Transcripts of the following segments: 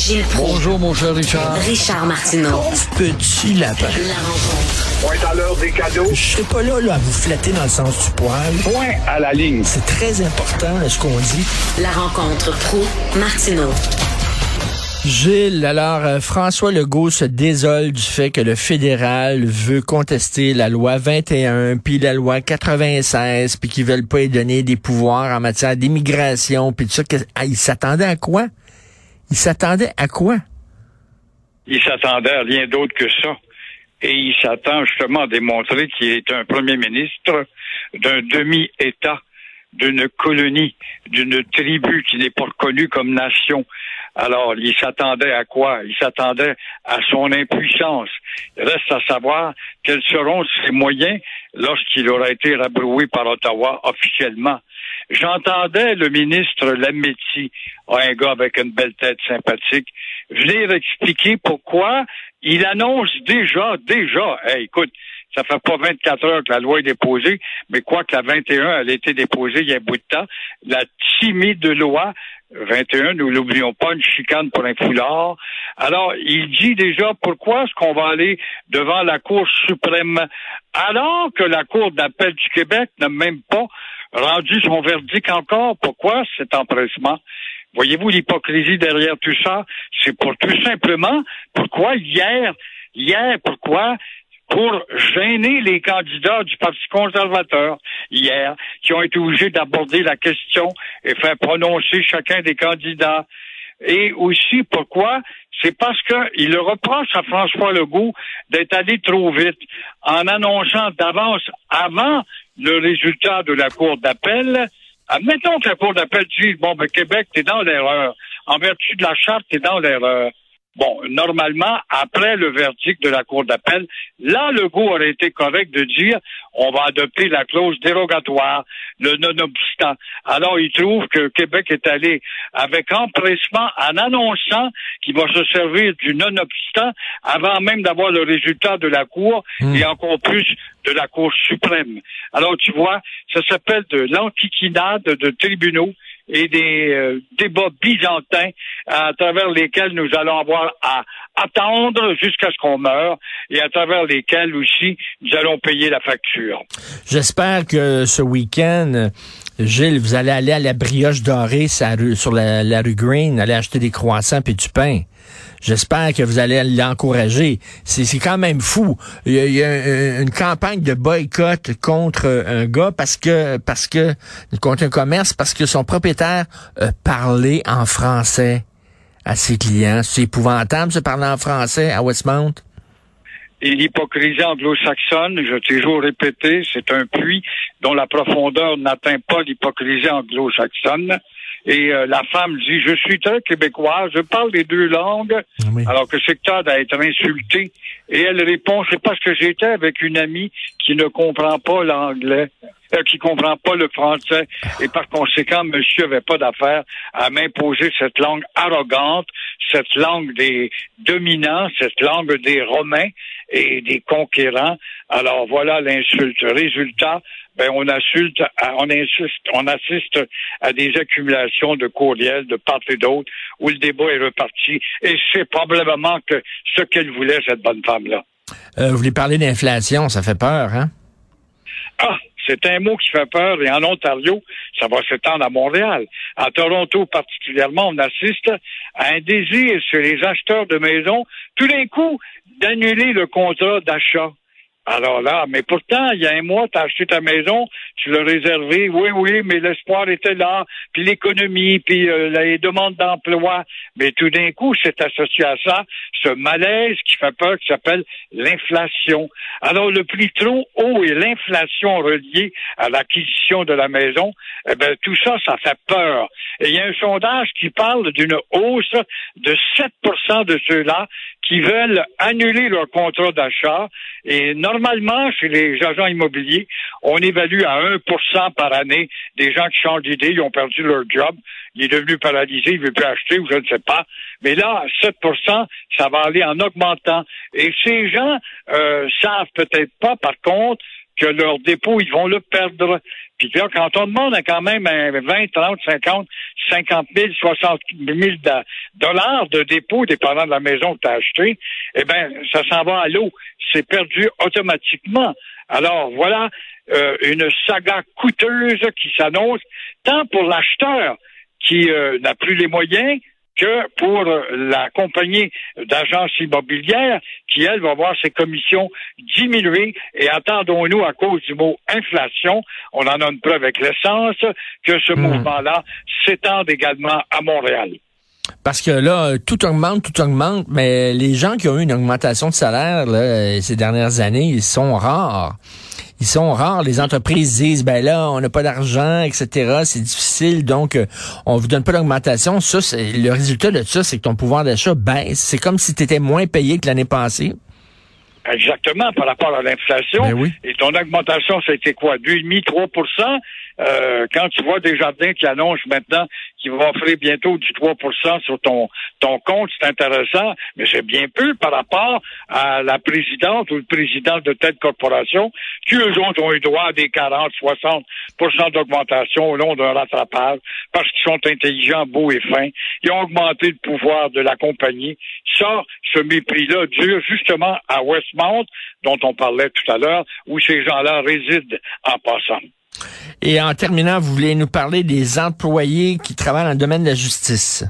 Gilles Proulx. Bonjour, mon cher Richard. Richard Martineau. Petit lapin. La rencontre. Point à l'heure des cadeaux. Je serai pas là, là à vous flatter dans le sens du poil. Point à la ligne. C'est très important là, ce qu'on dit. La rencontre pro martineau Gilles, alors euh, François Legault se désole du fait que le fédéral veut contester la loi 21 puis la loi 96 puis qu'ils veulent pas y donner des pouvoirs en matière d'immigration puis tout ça. Ah, il s'attendait à quoi? Il s'attendait à quoi? Il s'attendait à rien d'autre que ça. Et il s'attend justement à démontrer qu'il est un premier ministre d'un demi-État, d'une colonie, d'une tribu qui n'est pas reconnue comme nation. Alors, il s'attendait à quoi? Il s'attendait à son impuissance. Il reste à savoir quels seront ses moyens lorsqu'il aura été rabroué par Ottawa officiellement. J'entendais le ministre Lametti, un gars avec une belle tête sympathique, venir expliquer pourquoi il annonce déjà, déjà, écoute, ça fait pas 24 heures que la loi est déposée, mais quoi que la 21, elle a été déposée il y a un bout de temps, la timide loi 21, nous l'oublions pas, une chicane pour un foulard. Alors, il dit déjà pourquoi est-ce qu'on va aller devant la Cour suprême alors que la Cour d'appel du Québec n'a même pas rendu son verdict encore. Pourquoi cet empressement? Voyez-vous l'hypocrisie derrière tout ça? C'est pour tout simplement pourquoi hier, hier, pourquoi? Pour gêner les candidats du Parti conservateur hier, qui ont été obligés d'aborder la question et faire prononcer chacun des candidats. Et aussi, pourquoi? C'est parce qu'il reproche à François Legault d'être allé trop vite en annonçant d'avance, avant le résultat de la Cour d'appel, admettons que la Cour d'appel dise, bon, ben, Québec, t'es dans l'erreur. En vertu de la charte, t'es dans l'erreur. Bon, normalement, après le verdict de la Cour d'appel, là, le goût aurait été correct de dire on va adopter la clause dérogatoire, le non-obstant. Alors, il trouve que Québec est allé avec empressement en annonçant qu'il va se servir du non-obstant avant même d'avoir le résultat de la Cour Hmm. et encore plus de la Cour suprême. Alors, tu vois, ça s'appelle de l'antiquinade de tribunaux et des euh, débats byzantins à travers lesquels nous allons avoir à attendre jusqu'à ce qu'on meure et à travers lesquels aussi nous allons payer la facture. J'espère que ce week-end, Gilles, vous allez aller à la brioche dorée sur la la rue Green, aller acheter des croissants et du pain. J'espère que vous allez l'encourager. C'est quand même fou. Il y a, une campagne de boycott contre un gars parce que parce que contre un commerce parce que son propriétaire euh, parlait en français à ses clients. C'est épouvantable de parler en français à Westmount. Et l'hypocrisie anglo-saxonne, je t'ai toujours répété, c'est un puits dont la profondeur n'atteint pas l'hypocrisie anglo-saxonne. Et euh, la femme dit, je suis très québécoise, je parle les deux langues, Oui. alors que c'est que d'être insulté. Et elle répond, c'est parce que j'étais avec une amie qui ne comprend pas l'anglais, euh, qui comprend pas le français, et par conséquent, monsieur avait pas d'affaire à m'imposer cette langue arrogante, cette langue des dominants, cette langue des Romains et des conquérants. Alors voilà l'insulte. Résultat, ben on insulte, à- on insiste, on assiste à des accumulations de courriels de part et d'autre où le débat est reparti. Et c'est probablement que ce qu'elle voulait cette bonne femme-là. Euh, vous voulez parler d'inflation, ça fait peur, hein? Ah, c'est un mot qui fait peur et en Ontario, ça va s'étendre à Montréal. À Toronto particulièrement, on assiste à un désir chez les acheteurs de maisons, tout d'un coup, d'annuler le contrat d'achat. Alors là, mais pourtant, il y a un mois, tu as acheté ta maison, tu l'as réservée, oui, oui, mais l'espoir était là, puis l'économie, puis euh, les demandes d'emploi. Mais tout d'un coup, c'est associé à ça, ce malaise qui fait peur, qui s'appelle l'inflation. Alors, le prix trop haut et l'inflation reliée à l'acquisition de la maison, eh ben, tout ça, ça fait peur. Et il y a un sondage qui parle d'une hausse de 7% de ceux-là qui veulent annuler leur contrat d'achat. Et normalement, chez les agents immobiliers, on évalue à 1% par année des gens qui changent d'idée, ils ont perdu leur job, il est devenu paralysé, il ne veut plus acheter ou je ne sais pas. Mais là, 7% ça va aller en augmentant. Et ces gens euh, savent peut-être pas, par contre, que leur dépôt, ils vont le perdre. Puis là, quand on demande quand même un 20, 30, 50, 50 000, 60 000 d'a- dollars de dépôt dépendant de la maison que tu as achetée, eh bien, ça s'en va à l'eau. C'est perdu automatiquement. Alors voilà euh, une saga coûteuse qui s'annonce, tant pour l'acheteur qui euh, n'a plus les moyens que pour la compagnie d'agence immobilière qui, elle, va voir ses commissions diminuer. Et attendons-nous, à cause du mot inflation, on en a une preuve avec l'essence, que ce Hmm. mouvement-là s'étende également à Montréal. Parce que là, tout augmente, tout augmente, mais les gens qui ont eu une augmentation de salaire là, ces dernières années, ils sont rares. Ils sont rares. Les entreprises disent, ben là, on n'a pas d'argent, etc. C'est difficile, donc euh, on vous donne pas d'augmentation. Ça, c'est le résultat de ça, c'est que ton pouvoir d'achat baisse. C'est comme si tu étais moins payé que l'année passée. Exactement, par rapport à l'inflation. Ben oui. Et ton augmentation, c'était quoi? 2,5, 3 euh, Quand tu vois des jardins qui annoncent maintenant qu'ils vont offrir bientôt du 3% sur ton, ton compte, c'est intéressant, mais c'est bien peu par rapport à la présidente ou le président de telle corporation qui, eux autres, ont eu droit à des 40, 60% d'augmentation au long d'un rattrapage parce qu'ils sont intelligents, beaux et fins. Ils ont augmenté le pouvoir de la compagnie. Ça, ce mépris-là dure justement à Westmount, dont on parlait tout à l'heure, où ces gens-là résident en passant. Et en terminant, vous voulez nous parler des employés qui travaillent dans le domaine de la justice.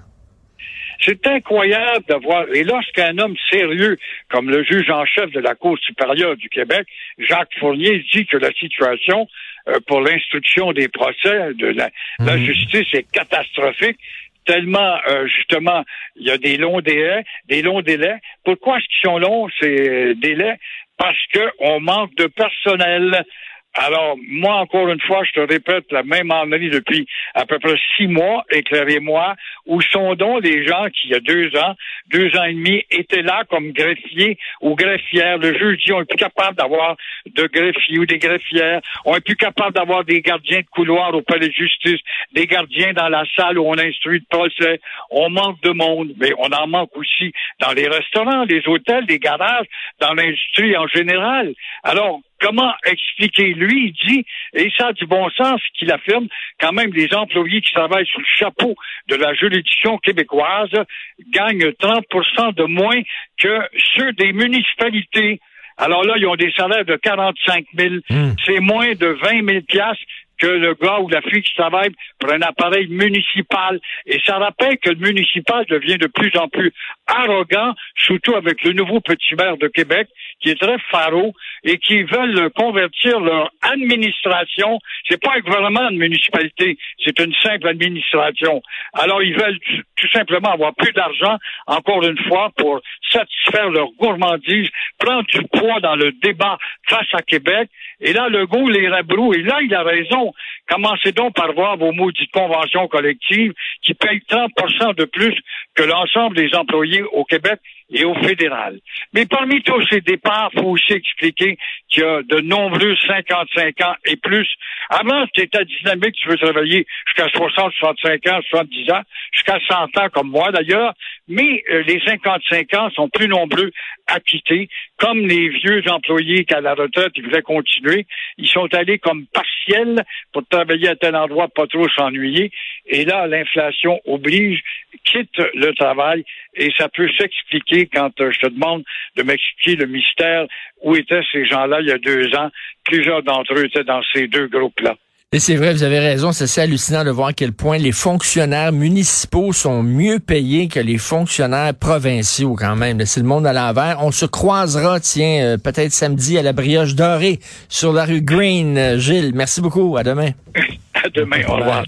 C'est incroyable de voir. Et lorsqu'un homme sérieux, comme le juge en chef de la Cour supérieure du Québec, Jacques Fournier, dit que la situation euh, pour l'instruction des procès de la, la Mhm. justice est catastrophique, tellement euh, justement il y a des longs délais, des longs délais. Pourquoi est-ce qu'ils sont longs ces délais? Parce que on manque de personnel. Alors, moi, encore une fois, je te répète la même ennui depuis à peu près six mois, éclairez-moi, où sont donc les gens qui, il y a deux ans, deux ans et demi, étaient là comme greffiers ou greffières. Le juge dit, on est plus capable d'avoir de greffiers ou des greffières. On est plus capable d'avoir des gardiens de couloir au palais de justice, des gardiens dans la salle où on instruit le procès. On manque de monde, mais on en manque aussi dans les restaurants, les hôtels, les garages, dans l'industrie en général. Alors, comment expliquer? Lui, il dit, et ça a du bon sens qu'il affirme, quand même les employés qui travaillent sous le chapeau de la juridiction québécoise gagnent 30% de moins que ceux des municipalités. Alors là, ils ont des salaires de 45 000. Hmm. C'est moins de 20 000 piastres que le gars ou la fille qui travaille pour un appareil municipal. Et ça rappelle que le municipal devient de plus en plus arrogant, surtout avec le nouveau petit maire de Québec, qui est très faro et qui veulent convertir leur administration. C'est pas un gouvernement de municipalité, c'est une simple administration. Alors ils veulent tout- simplement avoir plus d'argent, encore une fois, pour satisfaire leur gourmandise, prendre du poids dans le débat face à Québec. Et là, le goût les rabroue. Et là, il a raison. Commencez donc par voir vos maudites conventions collectives qui payent 30% de plus que l'ensemble des employés au Québec et au fédéral. Mais parmi tous ces départs, il faut aussi expliquer qu'il y a de nombreux 55 ans et plus. Avant, tu étais dynamique, tu veux travailler jusqu'à 60, 65 ans, 70 ans, jusqu'à 100 ans comme moi d'ailleurs, mais euh, les 55 ans sont plus nombreux à quitter, comme les vieux employés qu'à la retraite, ils voulaient continuer. Ils sont allés comme partiels pour travailler à tel endroit, pas trop s'ennuyer. Et là, l'inflation oblige, quitte le travail, et ça peut s'expliquer quand euh, je te demande de m'expliquer le mystère où étaient ces gens-là il y a deux ans. Plusieurs d'entre eux étaient dans ces deux groupes-là. Et c'est vrai, vous avez raison, c'est assez hallucinant de voir à quel point les fonctionnaires municipaux sont mieux payés que les fonctionnaires provinciaux quand même. C'est le monde à l'envers. On se croisera, tiens, euh, peut-être samedi à la brioche dorée sur la rue Green. Euh, Gilles, merci beaucoup. À demain. À demain. Au revoir.